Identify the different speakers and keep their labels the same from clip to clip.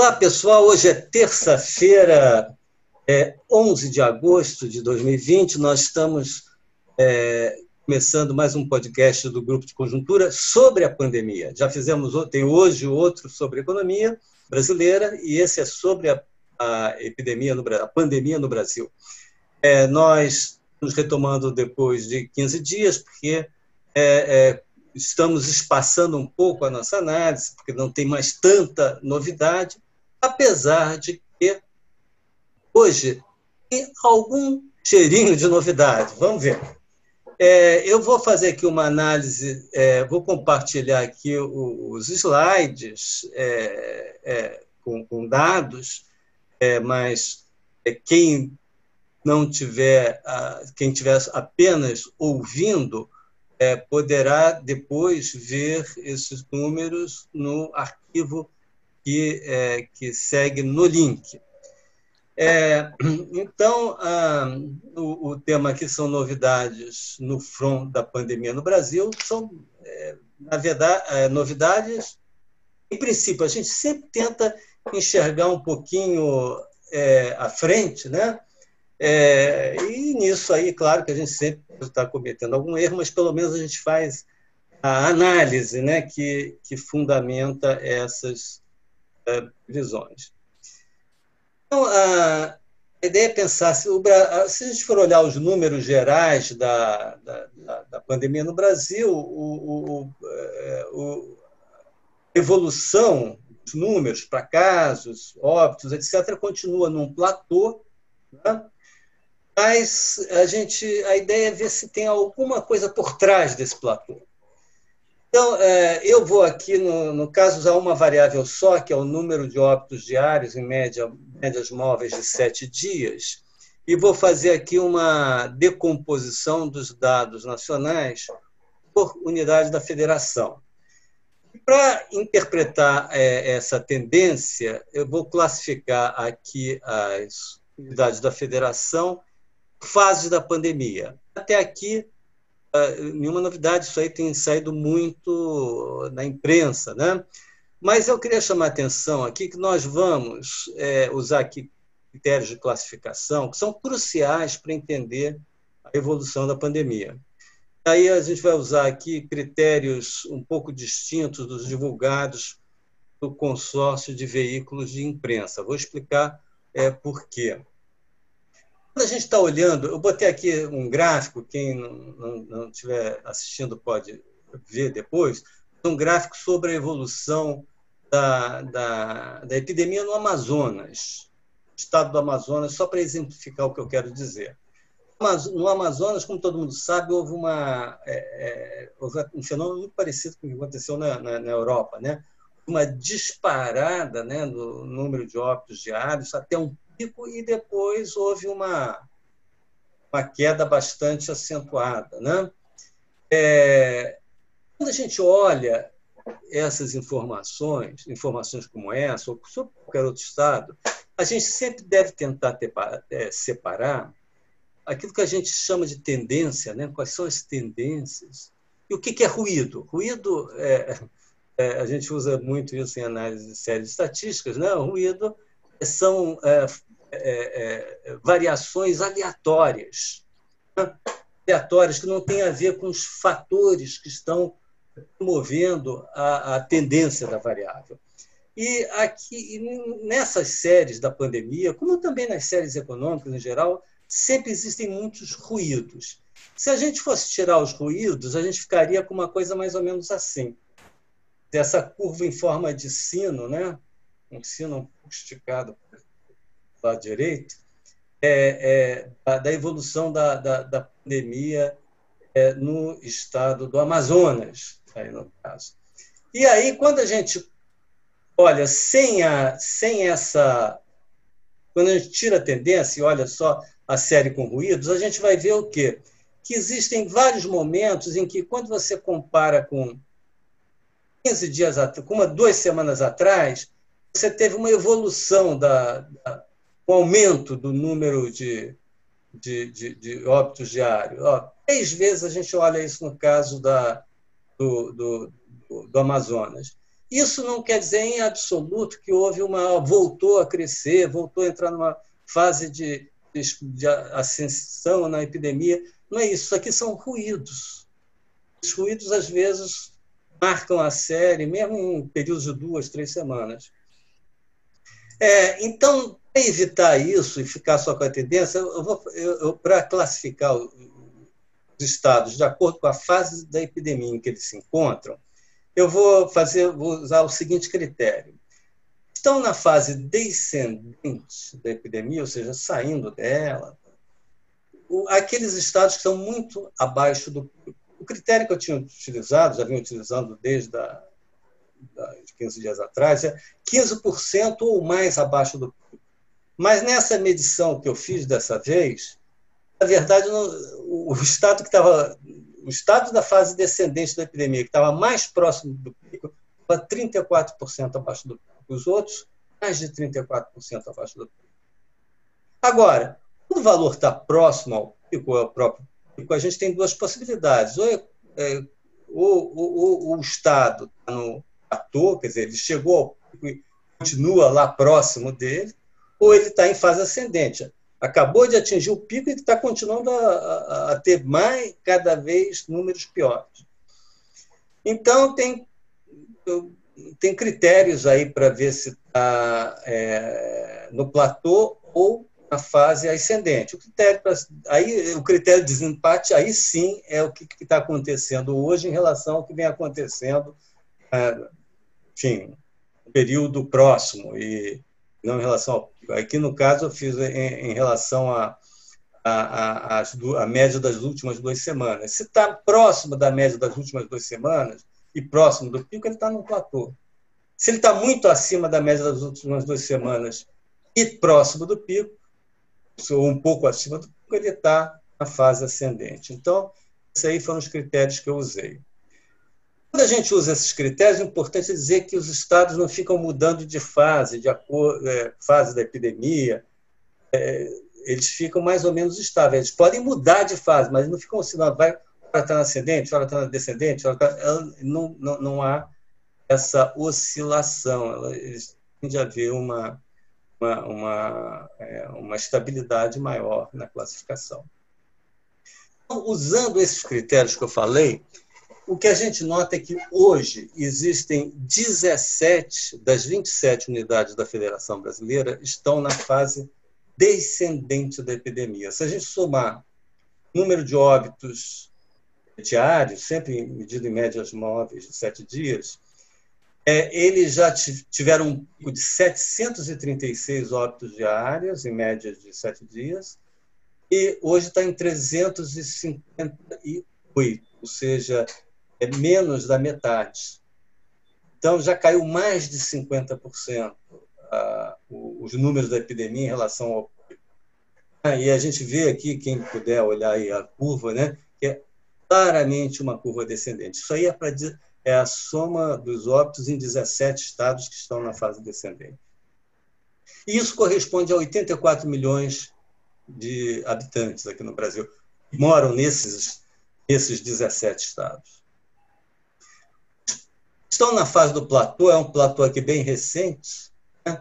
Speaker 1: Olá, pessoal. Hoje é terça-feira, é 11 de agosto de 2020. Nós estamos é, começando mais um podcast do Grupo de Conjuntura sobre a pandemia. Já fizemos, tem hoje outro sobre economia brasileira e esse é sobre a, a epidemia, no, a pandemia no Brasil. É, nós estamos retomando depois de 15 dias, porque é, é, estamos espaçando um pouco a nossa análise, porque não tem mais tanta novidade, apesar de que hoje tem algum cheirinho de novidade. Vamos ver. É, eu vou fazer aqui uma análise, é, vou compartilhar aqui os slides é, é com, com, dados, é, mas é, quem não tiver, quem tiver apenas ouvindo, poderá depois ver esses números no arquivo que, é, que segue no link. É, então, ah, o, o, tema aqui são novidades no front da pandemia no Brasil. São, é, na verdade, é, novidades. Em princípio, a gente sempre tenta enxergar um pouquinho é, à frente, né? É, e nisso aí, claro que a gente sempre está cometendo algum erro, mas pelo menos a gente faz a análise né, que, que fundamenta essas visões. Então, a ideia é pensar, se, o, se, a gente for olhar os números gerais da, da, da pandemia no Brasil, o, é, o, a evolução dos números para casos, óbitos, etc., continua num platô, né? mas a, gente, a ideia é ver se tem alguma coisa por trás desse platô. Então, é, eu vou aqui, no, no caso, usar uma variável só, que é o número de óbitos diários, em média, médias móveis de sete dias, e vou fazer aqui uma decomposição dos dados nacionais por unidade da federação. Para interpretar é, essa tendência, eu vou classificar aqui as unidades da federação, fases da pandemia. Até aqui, nenhuma novidade, isso aí tem saído muito na imprensa, né? Mas eu queria chamar a atenção aqui que nós vamos é, usar aqui critérios de classificação que são cruciais para entender a evolução da pandemia. Aí a gente vai usar aqui critérios um pouco distintos dos divulgados do consórcio de veículos de imprensa. Vou explicar é, por quê. Quando a gente está olhando, eu botei aqui um gráfico, quem não estiver assistindo pode ver depois, um gráfico sobre a evolução da, da, da epidemia no Amazonas, estado do Amazonas, só para exemplificar o que eu quero dizer. No Amazonas, como todo mundo sabe, houve, uma, é, é, houve um fenômeno muito parecido com o que aconteceu na, na, na Europa, né? uma disparada né, no número de óbitos diários até um pico e depois houve uma, uma queda bastante acentuada. Né? É, quando a gente olha essas informações, informações como essa, ou sobre qualquer outro estado, a gente sempre deve tentar é, separar aquilo que a gente chama de tendência, né? quais são as tendências, e o que é ruído. Ruído, é, é, a gente usa muito isso em análise de séries estatísticas, né? ruído são é, é, é, variações aleatórias, né? aleatórias que não têm a ver com os fatores que estão promovendo a, a tendência da variável. E aqui, nessas séries da pandemia, como também nas séries econômicas em geral, sempre existem muitos ruídos. Se a gente fosse tirar os ruídos, a gente ficaria com uma coisa mais ou menos assim. Essa curva em forma de sino, né? um sino um pouco esticado lado direito, é, é, da evolução da, da, da pandemia é, no estado do Amazonas, aí no caso. E aí, quando a gente olha sem, a, sem essa. Quando a gente tira a tendência e olha só a série com ruídos, a gente vai ver o quê? Que existem vários momentos em que, quando você compara com 15 dias com uma, duas semanas atrás, você teve uma evolução da, da com aumento do número de, de, de, de óbitos diários. Ó, três vezes a gente olha isso no caso da, do, do, do Amazonas. Isso não quer dizer em absoluto que houve uma voltou a crescer, voltou a entrar numa fase de, de, de ascensão na epidemia. Não é isso. Isso aqui são ruídos. Os ruídos às vezes marcam a série, mesmo em períodos de duas, três semanas. É, então, para evitar isso e ficar só com a tendência, eu eu, para classificar os estados de acordo com a fase da epidemia em que eles se encontram, eu vou fazer, vou usar o seguinte critério. Estão na fase descendente da epidemia, ou seja, saindo dela, aqueles estados que estão muito abaixo do o critério que eu tinha utilizado, já vinha utilizando desde a, da, de 15 dias atrás, é 15% ou mais abaixo do. Mas nessa medição que eu fiz dessa vez, na verdade, o, estado que estava o estado da fase descendente da epidemia, que estava mais próximo do pico, estava 34% abaixo do pico. Os outros, mais de 34% abaixo do pico. Agora, quando o valor está próximo ao pico, é o próprio pico, a gente tem duas possibilidades. Ou, é, ou, ou, ou o Estado está no platô, quer dizer, ele chegou ao pico e continua lá próximo dele, ou ele está em fase ascendente acabou de atingir o pico e está continuando a, a, a, ter mais, cada vez, números piores. Então, tem, tem critérios aí para ver se está é, no platô ou na fase ascendente. O critério, pra, aí, o critério de desempate, aí sim, é o que está acontecendo hoje em relação ao que vem acontecendo, é, enfim, no período próximo. E não em relação ao Aqui, no caso, eu fiz em, em relação a, a, a, a, média das últimas duas semanas. Se está próximo da média das últimas duas semanas e próximo do pico, ele está no platô. Se ele está muito acima da média das últimas duas semanas e próximo do pico, ou um pouco acima do pico, ele está na fase ascendente. Então, esses aí foram os critérios que eu usei. Quando a gente usa esses critérios, é importante dizer que os estados não ficam mudando de fase, de acordo, é, fase da epidemia. É, eles ficam mais ou menos estáveis. Eles podem mudar de fase, mas não ficam assim, não, vai, hora está na ascendente, hora está na descendente, hora tá, não, não, não há essa oscilação. Eles tende a haver uma, uma, uma, é, uma estabilidade maior na classificação. Então, usando esses critérios que eu falei, o que a gente nota é que hoje existem 17 das 27 unidades da Federação Brasileira estão na fase descendente da epidemia. Se a gente somar número de óbitos diários, sempre medido em médias móveis de sete dias, é, eles já tiveram um pico de 736 óbitos diários, em média de sete dias, e hoje está em 358, ou seja, é menos da metade. Então, já caiu mais de 50% ah, os números da epidemia em relação ao e a gente vê aqui, quem puder olhar aí a curva, né, que é claramente uma curva descendente. Isso aí é, para é a soma dos óbitos em 17 estados que estão na fase descendente. E isso corresponde a 84 milhões de habitantes aqui no Brasil, que moram nesses, nesses 17 estados estão na fase do platô, é um platô aqui bem recente, né?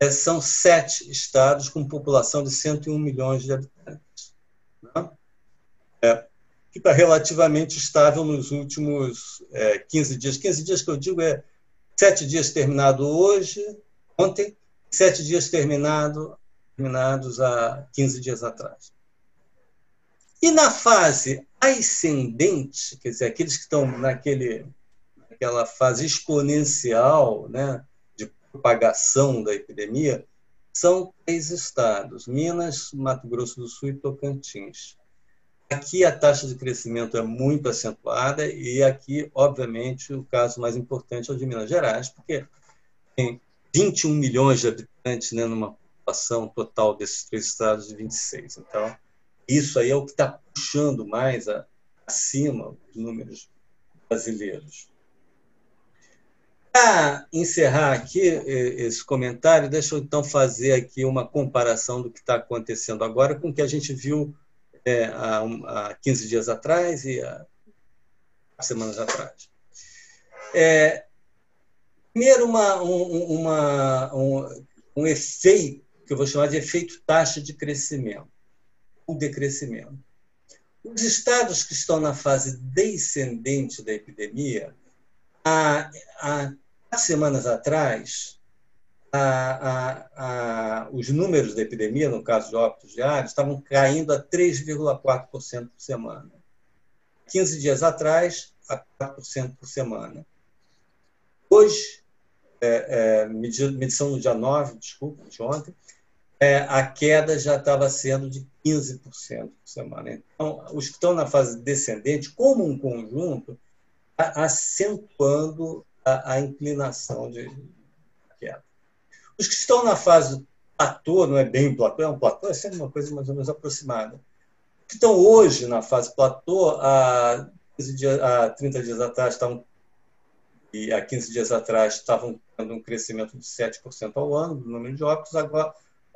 Speaker 1: é, são sete estados com população de 101 milhões de habitantes. Né? É, que está relativamente estável nos últimos é, 15 dias. 15 dias que eu digo é sete dias terminado hoje, ontem, sete dias terminado, terminados há 15 dias atrás. E na fase ascendente, quer dizer, aqueles que estão naquele aquela fase exponencial né, de propagação da epidemia, são três estados: Minas, Mato Grosso do Sul e Tocantins. Aqui a taxa de crescimento é muito acentuada e aqui, obviamente, o caso mais importante é o de Minas Gerais, porque tem 21 milhões de habitantes né, numa população total desses três estados de 26. Então, isso aí é o que está puxando mais a, acima os números brasileiros. Para encerrar aqui esse comentário, deixa eu então fazer aqui uma comparação do que está acontecendo agora com o que a gente viu é, há, há 15 dias atrás e há semanas atrás. É, Primeiro, uma, um, uma, um, um efeito, que eu vou chamar de efeito taxa de crescimento, ou decrescimento. Os estados que estão na fase descendente da epidemia, há, há semanas atrás, os números da epidemia, no caso de óbitos diários, estavam caindo a 3,4% por semana. 15 dias atrás, a 4% por semana. Hoje, é, é, medição no dia 9, desculpa, de ontem, é, a queda já estava sendo de 15% por semana. Então, os que estão na fase descendente, como um conjunto, acentuando a, a inclinação de queda. Os que estão na fase platô, não é bem platô, é um platô, é sempre uma coisa mais ou menos aproximada. Que estão hoje na fase platô, há, dias, há 30 dias atrás estavam e há 15 dias atrás estavam tendo um crescimento de 7% ao ano do número de óbitos, agora,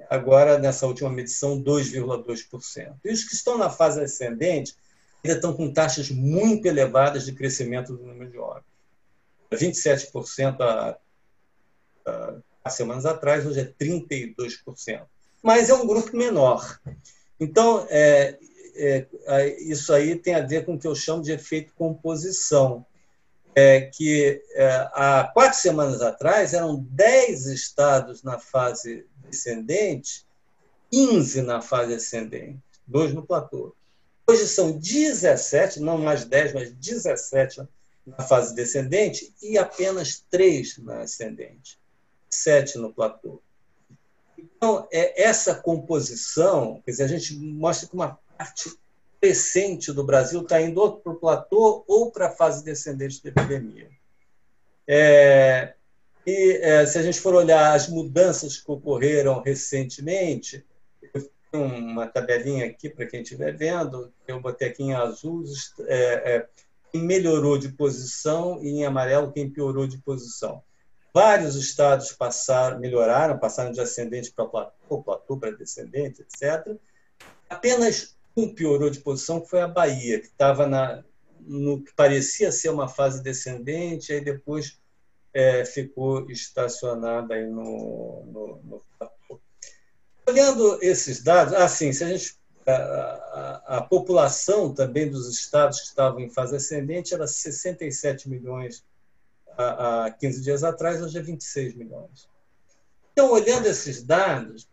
Speaker 1: agora nessa última medição, 2,2%. E os que estão na fase ascendente ainda estão com taxas muito elevadas de crescimento do número de óbitos. 27% há, há semanas atrás, hoje é 32%. Mas é um grupo menor. Então, é, é, isso aí tem a ver com o que eu chamo de efeito composição é, que é, há quatro semanas atrás eram 10 estados na fase descendente, 15 na fase ascendente, dois no platô. Hoje são 17, não mais 10, mas 17 na fase descendente e apenas três na ascendente, sete no platô. Então, é essa composição, quer dizer, a gente mostra que uma parte crescente do Brasil está indo ou para o platô ou para a fase descendente da epidemia. É, e é, se a gente for olhar as mudanças que ocorreram recentemente, uma tabelinha aqui para quem estiver vendo, eu botei aqui em azul é, é, quem melhorou de posição e em amarelo quem piorou de posição. Vários estados passaram, melhoraram, passaram de ascendente para platô, platô para descendente, etc. Apenas um piorou de posição, que foi a Bahia, que estava na, no que parecia ser uma fase descendente, aí depois é, ficou estacionada aí no, no, no, Olhando esses dados, assim, se a gente a, a, a, população também dos estados que estavam em fase ascendente era 67 milhões há, há 15 dias atrás, hoje é 26 milhões. Então, olhando esses dados,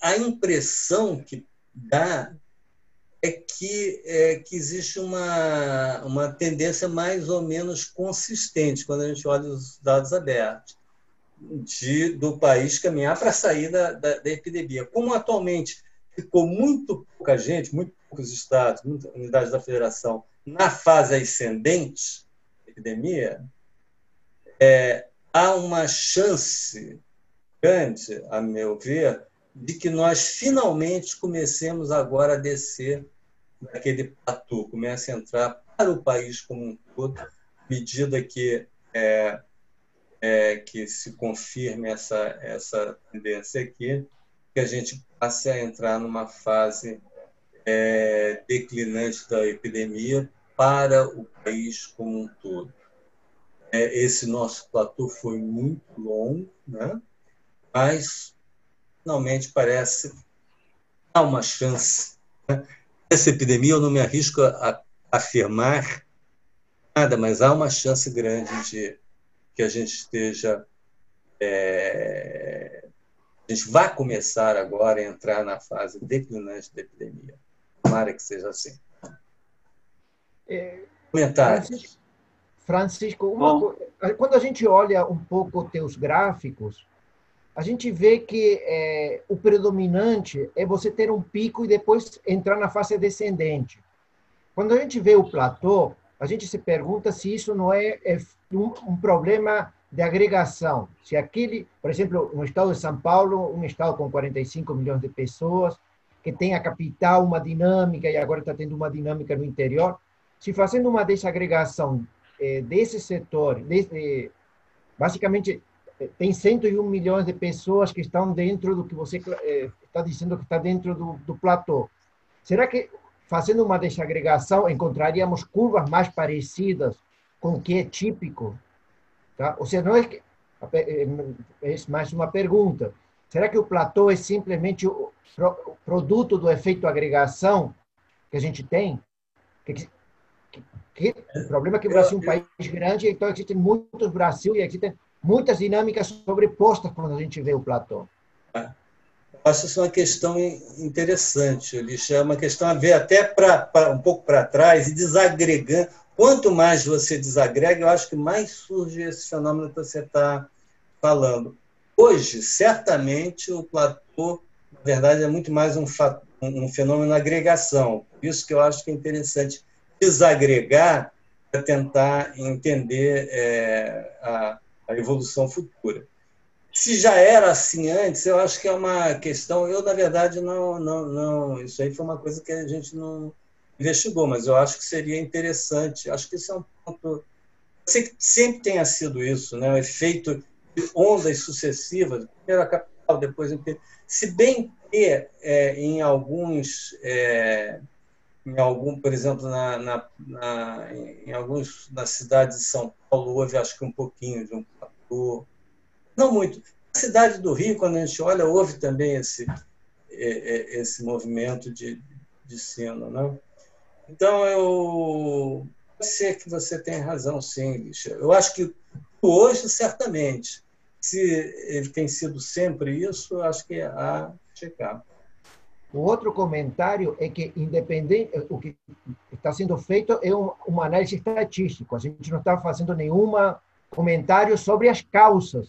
Speaker 1: a impressão que dá é que, é que existe uma, uma tendência mais ou menos consistente quando a gente olha os dados abertos de, do país caminhar para a saída da, da, epidemia. Como atualmente ficou muito pouca gente, muito poucos estados, muitas unidades da federação na fase ascendente da epidemia, é, há uma chance grande, a meu ver, de que nós finalmente comecemos agora a descer daquele platô, comece a entrar para o país como um todo, à medida que é, é, que se confirme essa essa tendência aqui, que a gente passe a entrar numa fase é, declinante da epidemia para o país como um todo. É, esse nosso platô foi muito longo, né? mas finalmente parece há uma chance. Né? Essa epidemia eu não me arrisco a afirmar nada, mas há uma chance grande de que a gente esteja. É, a gente vai começar agora a entrar na fase declinante da epidemia. Tomara que seja assim.
Speaker 2: É, Comentários. Francisco, uma, quando a gente olha um pouco teus gráficos, a gente vê que é, o predominante é você ter um pico e depois entrar na fase descendente. Quando a gente vê o platô, a gente se pergunta se isso não é, é um, um, problema de agregação. Se aquele, por exemplo, no estado de São Paulo, um estado com 45 milhões de pessoas, que tem a capital uma dinâmica e agora está tendo uma dinâmica no interior, se fazendo uma desagregação é, desse setor, desse, basicamente tem 101 milhões de pessoas que estão dentro do que você eh, está dizendo que está dentro do, do platô. Será que, fazendo uma desagregação, encontraríamos curvas mais parecidas com o que é típico? Tá? Ou seja, não é, que, é, é mais uma pergunta. Será que o platô é simplesmente o produto do efeito agregação que a gente tem? Que, que, que, o problema é que o Brasil é um país grande, então existem muitos Brasil e existem muitas dinâmicas sobrepostas quando a gente vê o platô.
Speaker 1: Acho isso uma questão interessante, Alicia. É uma questão a ver até pra, pra um pouco para trás e desagregando. Quanto mais você desagrega, eu acho que mais surge esse fenômeno que você está falando. Hoje, certamente, o platô, na verdade, é muito mais um, um fenômeno de agregação. Isso que eu acho que é interessante desagregar para tentar entender é, a, a evolução futura. Se já era assim antes, eu acho que é uma questão. Eu, na verdade, não, não, não. Isso aí foi uma coisa que a gente não investigou, mas eu acho que seria interessante. Acho que isso é um ponto. Sempre tenha sido isso, né? o efeito de ondas sucessivas, primeiro a capital, depois o Se bem que é, em alguns, é, em algum, por exemplo, na, na, na, em alguns nas cidades de São Paulo houve acho que um pouquinho de um platô, não muito. Na cidade do Rio, quando a gente olha, houve também esse é, é, esse movimento de, de sino, né? Então eu ser que você tenha razão, sim, Lixa. Eu acho que Hoje, certamente. Se ele tem sido sempre isso, acho que há checar.
Speaker 2: O outro comentário é que, independente, o que está sendo feito é um, uma análise estatística. A gente não está fazendo nenhum comentário sobre as causas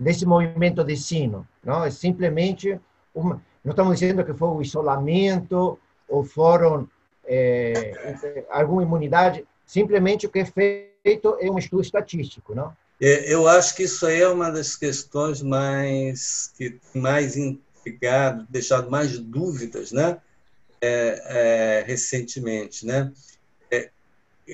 Speaker 2: desse movimento de sino. Não é simplesmente uma, não estamos dizendo que foi o isolamento ou foram é, alguma imunidade. Simplesmente o que é feito é um estudo estatístico, não?
Speaker 1: Eu acho que isso aí é uma das questões mais que mais intrigado, deixado mais dúvidas, né? É, é, recentemente, né? É,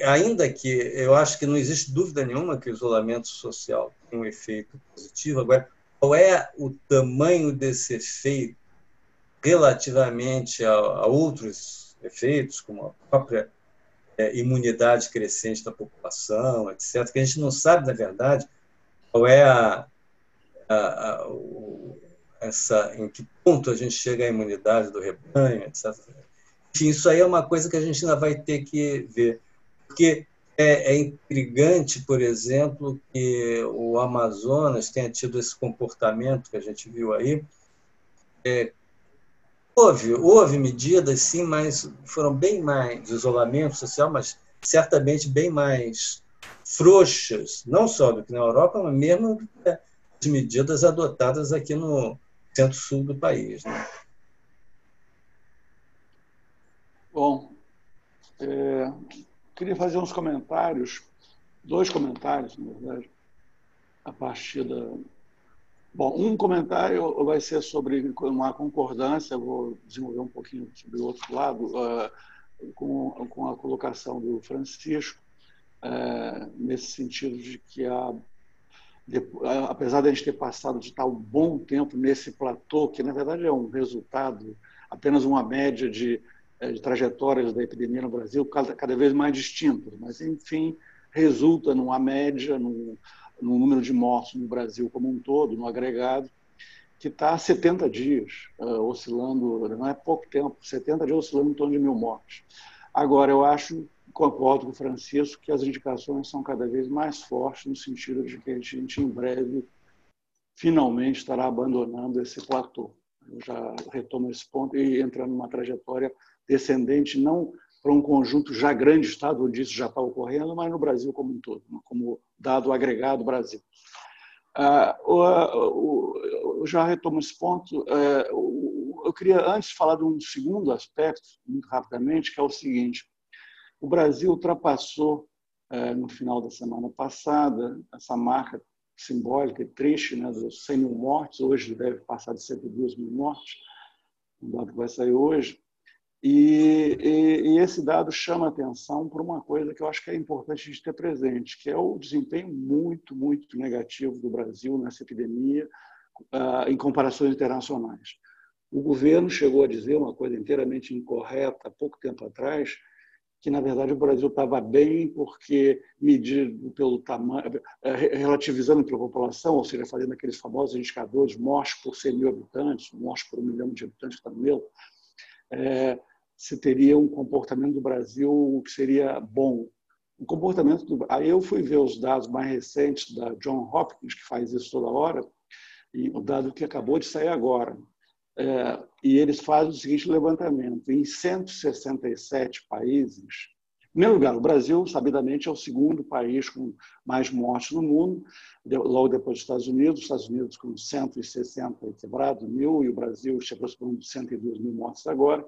Speaker 1: ainda que eu acho que não existe dúvida nenhuma que o isolamento social um efeito positivo. Agora, qual é o tamanho desse efeito relativamente a, a outros efeitos, como a própria é, imunidade crescente da população, etc., que a gente não sabe, na verdade, qual é a, a, a o, essa, em que ponto a gente chega à imunidade do rebanho, etc. Enfim, isso aí é uma coisa que a gente ainda vai ter que ver. Porque é, é intrigante, por exemplo, que o Amazonas tenha tido esse comportamento que a gente viu aí, é, Houve, houve medidas, sim, mas foram bem mais isolamento social, mas certamente bem mais frouxas, não só do que na Europa, mas mesmo as medidas adotadas aqui no centro-sul do país. Né?
Speaker 3: Bom, é, queria fazer uns comentários, dois comentários, na verdade, a partir da, Bom, um comentário vai ser sobre uma concordância, vou desenvolver um pouquinho sobre o outro lado, uh, com, com a colocação do Francisco, uh, nesse sentido de que, a, de, apesar de a gente ter passado de tal bom tempo nesse platô, que na verdade é um resultado, apenas uma média de, eh, de trajetórias da epidemia no Brasil, cada, vez mais distintas, mas, enfim, resulta numa média, num número de mortos no Brasil como um todo, no agregado, que está há 70 dias, uh, oscilando, não é pouco tempo, 70 dias oscilando em torno de mil mortes. Agora, eu acho, concordo com o Francisco, que as indicações são cada vez mais fortes, no sentido de que a gente, em breve, finalmente estará abandonando esse platô. Eu já retomo esse ponto e entrando numa trajetória descendente, não para um conjunto já grande estado onde isso já está ocorrendo, mas no Brasil como um todo, como dado agregado Brasil. Ah, eu já retomo esse ponto. É, eu queria antes falar de um segundo aspecto, muito rapidamente, que é o seguinte: o Brasil ultrapassou é, no final da semana passada essa marca simbólica e triste né, dos 100 mil mortes, hoje deve passar de 102 mil mortes, um dado que vai sair hoje. E, e, e, esse dado chama atenção para uma coisa que eu acho que é importante a gente ter presente, que é o desempenho muito, muito negativo do Brasil nessa epidemia uh, em comparações internacionais. O governo chegou a dizer uma coisa inteiramente incorreta há pouco tempo atrás, que na verdade o Brasil estava bem porque medido pelo tamanho, eh, relativizando pela população, ou seja, fazendo aqueles famosos indicadores, mortes por 100 mil habitantes, mortes por um milhão de habitantes que está no meu, é, se teria um comportamento do Brasil que seria bom. O comportamento do... Aí eu fui ver os dados mais recentes da John Hopkins, que faz isso toda hora, e o dado que acabou de sair agora. É, e eles fazem o seguinte levantamento: em 167 países, em primeiro lugar, o Brasil, sabidamente, é o segundo país com mais mortes no mundo, logo depois dos Estados Unidos, os Estados Unidos com 160 quebrados mil, e o Brasil se aproximando de 102 mil mortes agora.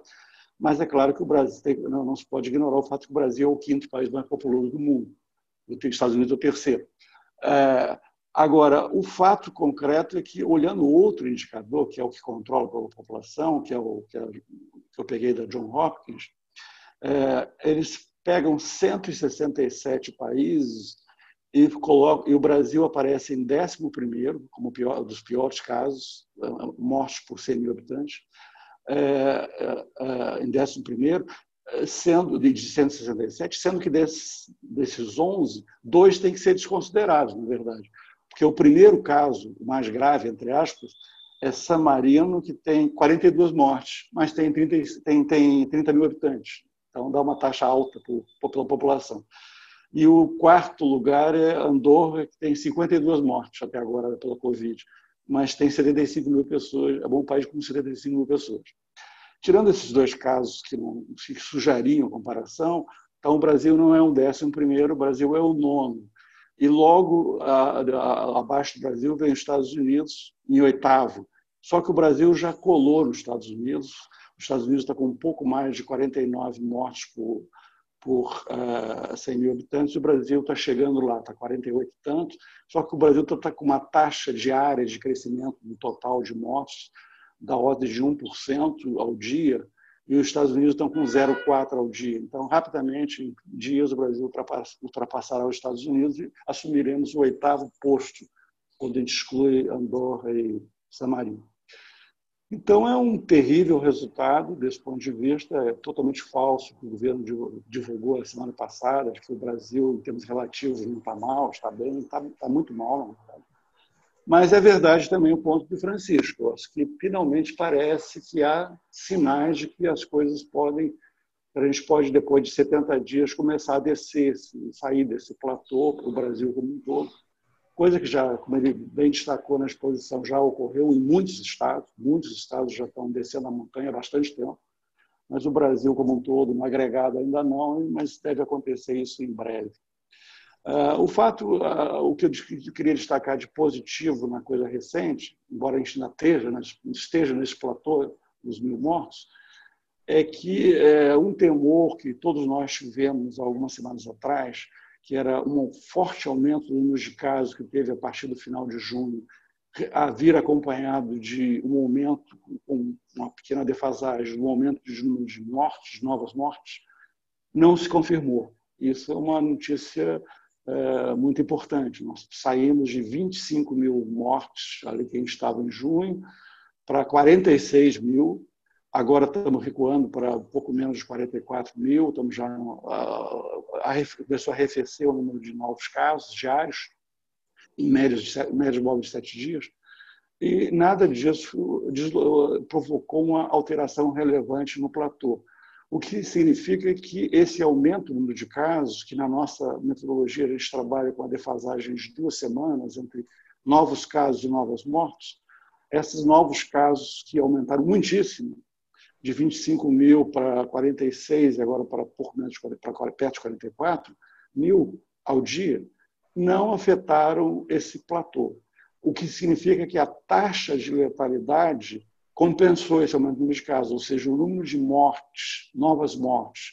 Speaker 3: Mas é claro que o Brasil tem, não, não, se pode ignorar o fato que o Brasil é o quinto país mais populoso do mundo. Os Estados Unidos é o terceiro. É, agora, o fato concreto é que, olhando outro indicador, que é o que controla a população, que é o que, é, que eu peguei da John Hopkins, é, eles pegam 167 países e, colocam, e o Brasil aparece em 11 como pior, dos piores casos, mortes por 100 mil habitantes. É, é, é, em 11 sendo de 167, sendo que desses, desses 11, dois têm que ser desconsiderados, na verdade. Porque o primeiro caso, o mais grave, entre aspas, é San Marino, que tem 42 mortes, mas tem 30, tem, tem 30 mil habitantes. Então dá uma taxa alta por, pela população. E o quarto lugar é Andorra, que tem 52 mortes até agora pela Covid mas tem 75 mil pessoas, é um país com 75 mil pessoas. Tirando esses dois casos que, não, sujariam comparação, então o Brasil não é um décimo primeiro, o Brasil é o nono. E logo a, a, abaixo do Brasil vem os Estados Unidos em oitavo. Só que o Brasil já colou nos Estados Unidos. Os Estados Unidos está com um pouco mais de 49 mortes por, por uh, eh, 100 mil habitantes, o Brasil está chegando lá, está 48 e só que o Brasil está tá com uma taxa diária de crescimento do total de mortes da ordem de 1% ao dia, e os Estados Unidos estão com 0,4% ao dia. Então, rapidamente, em dias, o Brasil ultrapassará os Estados Unidos e assumiremos o oitavo posto, quando a gente exclui Andorra e San Marino. Então, é um terrível resultado desse ponto de vista, é totalmente falso que o governo divulgou a semana passada, que o Brasil, em termos relativos, não está mal, está bem, está, está muito mal, Mas é verdade também o ponto do Francisco, acho que finalmente parece que há sinais de que as coisas podem, a gente pode, depois de 70 dias, começar a descer, sair desse platô para o Brasil como um todo coisa que já, como ele bem destacou na exposição, já ocorreu em muitos estados. Muitos estados já estão descendo a montanha há bastante tempo, mas o Brasil como um todo, no agregado, ainda não, mas deve acontecer isso em breve. Uh, o fato, uh, o que eu queria destacar de positivo na coisa recente, embora a gente ainda esteja, esteja nesse platô dos mil mortos, é que é, um temor que todos nós tivemos algumas semanas atrás, que era um forte aumento do número de casos que teve a partir do final de junho, a vir acompanhado de um aumento, com uma pequena defasagem, um aumento de número de mortes, novas mortes, não se confirmou. Isso é uma notícia é, muito importante. Nós saímos de 25 mil mortes, ali que a gente estava em junho, para 46 mil Agora estamos recuando para um pouco menos de 44 mil, estamos já a, a, começou a arrefecer o número de novos casos diários, em média de, média móvel de sete dias, e nada disso provocou uma alteração relevante no platô. O que significa que esse aumento no número de casos, que na nossa metodologia a gente trabalha com a defasagem de duas semanas entre novos casos e novas mortes, esses novos casos que aumentaram muitíssimo de 25 mil para 46, agora para pouco menos para perto de 44 mil ao dia, não afetaram esse platô. O que significa que a taxa de letalidade compensou esse aumento de casos, ou seja, o número de mortes, novas mortes,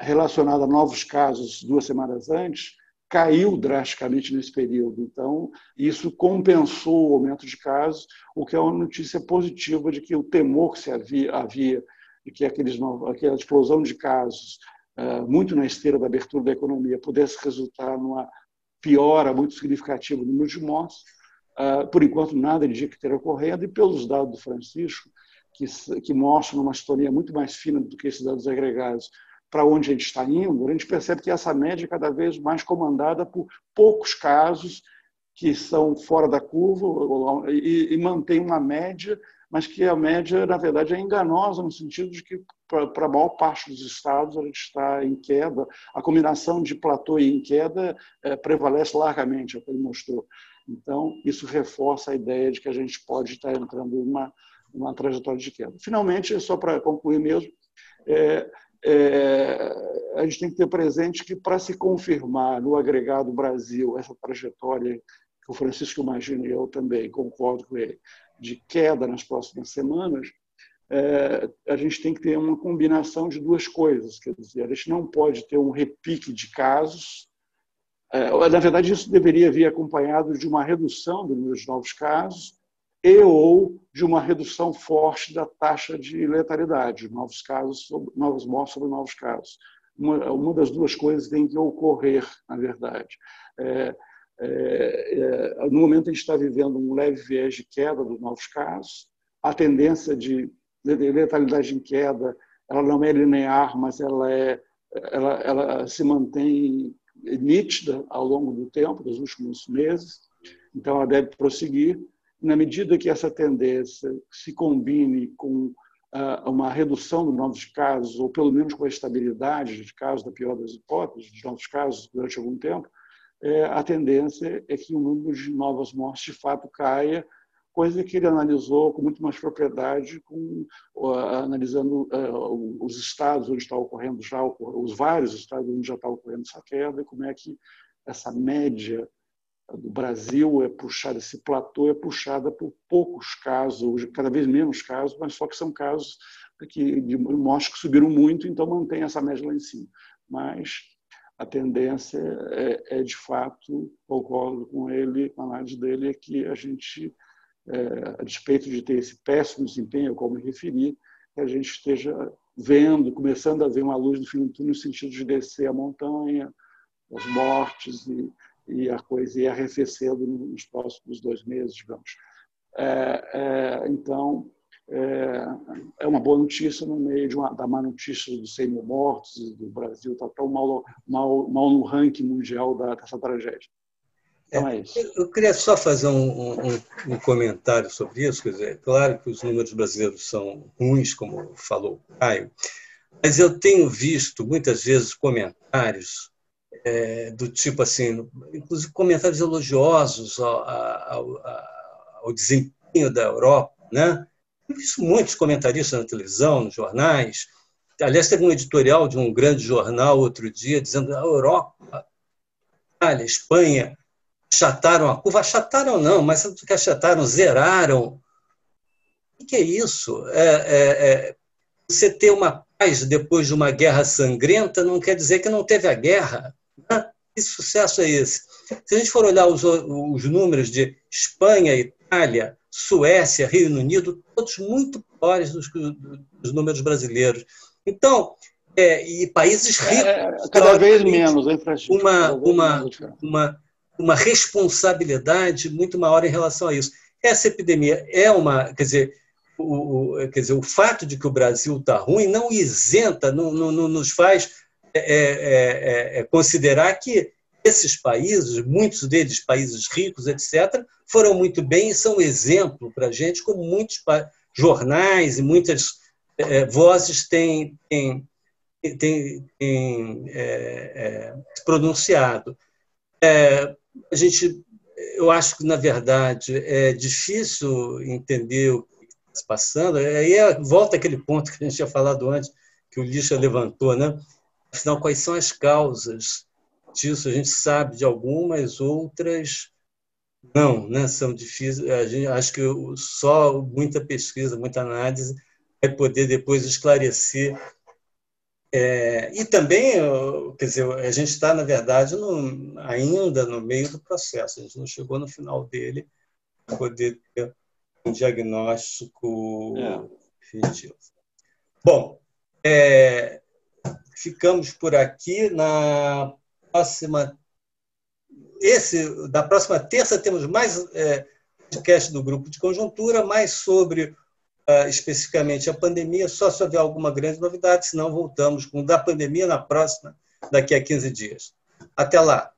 Speaker 3: relacionado a novos casos duas semanas antes, caiu drasticamente nesse período. Então, isso compensou o aumento de casos, o que é uma notícia positiva de que o temor que se havia, havia de que aqueles, aquela explosão de casos, eh, muito na esteira da abertura da economia, pudesse resultar numa piora muito significativa no número de mortes. Eh, por enquanto, nada indica que terá ocorrendo, e pelos dados do Francisco, que, que mostram uma sintonia muito mais fina do que esses dados agregados, para onde a gente está indo, a gente percebe que essa média é cada vez mais comandada por poucos casos que são fora da curva e, e mantém uma média, mas que a média, na verdade, é enganosa no sentido de que, para a maior parte dos estados, a gente está em queda. A combinação de platô e em queda é, prevalece largamente, é o que ele mostrou. Então, isso reforça a ideia de que a gente pode estar entrando em uma, uma trajetória de queda. Finalmente, só para concluir mesmo, é, é, a gente tem que ter presente que, para se confirmar no agregado Brasil essa trajetória que o Francisco imagina e eu também concordo com ele, de queda nas próximas semanas, é, a gente tem que ter uma combinação de duas coisas. Quer dizer, a gente não pode ter um repique de casos. É, na verdade, isso deveria vir acompanhado de uma redução do número de novos casos e ou de uma redução forte da taxa de letalidade, novos casos, novos mortos sobre novos casos. Uma, uma das duas coisas tem que ocorrer, na verdade. É, é, é, no momento, a gente está vivendo um leve viés de queda dos novos casos. A tendência de letalidade em queda ela não é linear, mas ela, é, ela, ela se mantém nítida ao longo do tempo, dos últimos meses. Então, ela deve prosseguir. Na medida que essa tendência se combine com uh, uma redução dos novos casos, ou pelo menos com a estabilidade de casos, da pior das hipóteses, de novos casos durante algum tempo, é, a tendência é que o número de novas mortes de fato caia, coisa que ele analisou com muito mais propriedade, com, analisando uh, os estados onde está ocorrendo já, os vários estados onde já está ocorrendo essa queda, e como é que essa média do Brasil é puxada, esse platô é puxada por poucos casos, cada vez menos casos, mas só que são casos que, mortes que subiram muito, então mantém essa média lá em cima. Mas a tendência é, é, de fato, concordo com ele, com a análise dele, é que a gente, é, a despeito de ter esse péssimo desempenho, como me referi, que a gente esteja vendo, começando a ver uma luz no fim do túnel no sentido de descer a montanha, as mortes e, e a coisa ir arrefecendo nos próximos dois meses, digamos. É, é então, é, é uma boa notícia no meio de uma, da má notícia dos 100 mil mortos do Brasil está tão mal, mal, mal no ranking mundial da, dessa tragédia.
Speaker 1: Então é isso. Eu queria só fazer um, um, um, comentário sobre isso. Quer dizer, é claro que os números brasileiros são ruins, como falou o Caio, mas eu tenho visto muitas vezes comentários é, do tipo assim, inclusive comentários elogiosos ao, ao, ao desempenho da Europa, né? Eu visto muitos comentaristas na televisão, nos jornais. Aliás, teve um editorial de um grande jornal outro dia dizendo que a Europa, a Itália, Espanha achataram a curva. Achataram não, mas que achataram, zeraram. O que é isso? É, é, é, você ter uma paz depois de uma guerra sangrenta não quer dizer que não teve a guerra. Que sucesso é esse? Se a gente for olhar os, os números de Espanha, Itália, Suécia, Reino Unido, todos muito piores dos, dos números brasileiros. Então, é, e países é, ricos.
Speaker 3: É, cada vez menos, hein,
Speaker 1: uma, uma, uma, uma responsabilidade muito maior em relação a isso. Essa epidemia é uma. Quer dizer, o, o quer dizer, o fato de que o Brasil está ruim não isenta, não, não, não nos faz é, é, é, considerar que esses países, muitos deles países ricos, etc., foram muito bem e são exemplo para a gente, como muitos jornais e muitas é, vozes têm, têm, têm, têm é, é, pronunciado. É, a gente, eu acho que, na verdade, é difícil entender o que está se passando. Aí é, volta aquele ponto que a gente tinha falado antes, que o Lixa levantou, né? Afinal, quais são as causas disso, a gente sabe de algumas, outras não, né? São difíceis. A gente, acho que só muita pesquisa, muita análise vai poder depois esclarecer. É, e também, quer dizer, a gente está, na verdade, no, ainda no meio do processo, a gente não chegou no final dele para poder ter um diagnóstico é. Bom, é, ficamos por aqui. Na próxima. Esse, da próxima terça temos mais é, podcast do grupo de conjuntura, mais sobre uh, especificamente a pandemia, só se houver alguma grande novidade, senão voltamos com o da pandemia na próxima, daqui a 15 dias. Até lá!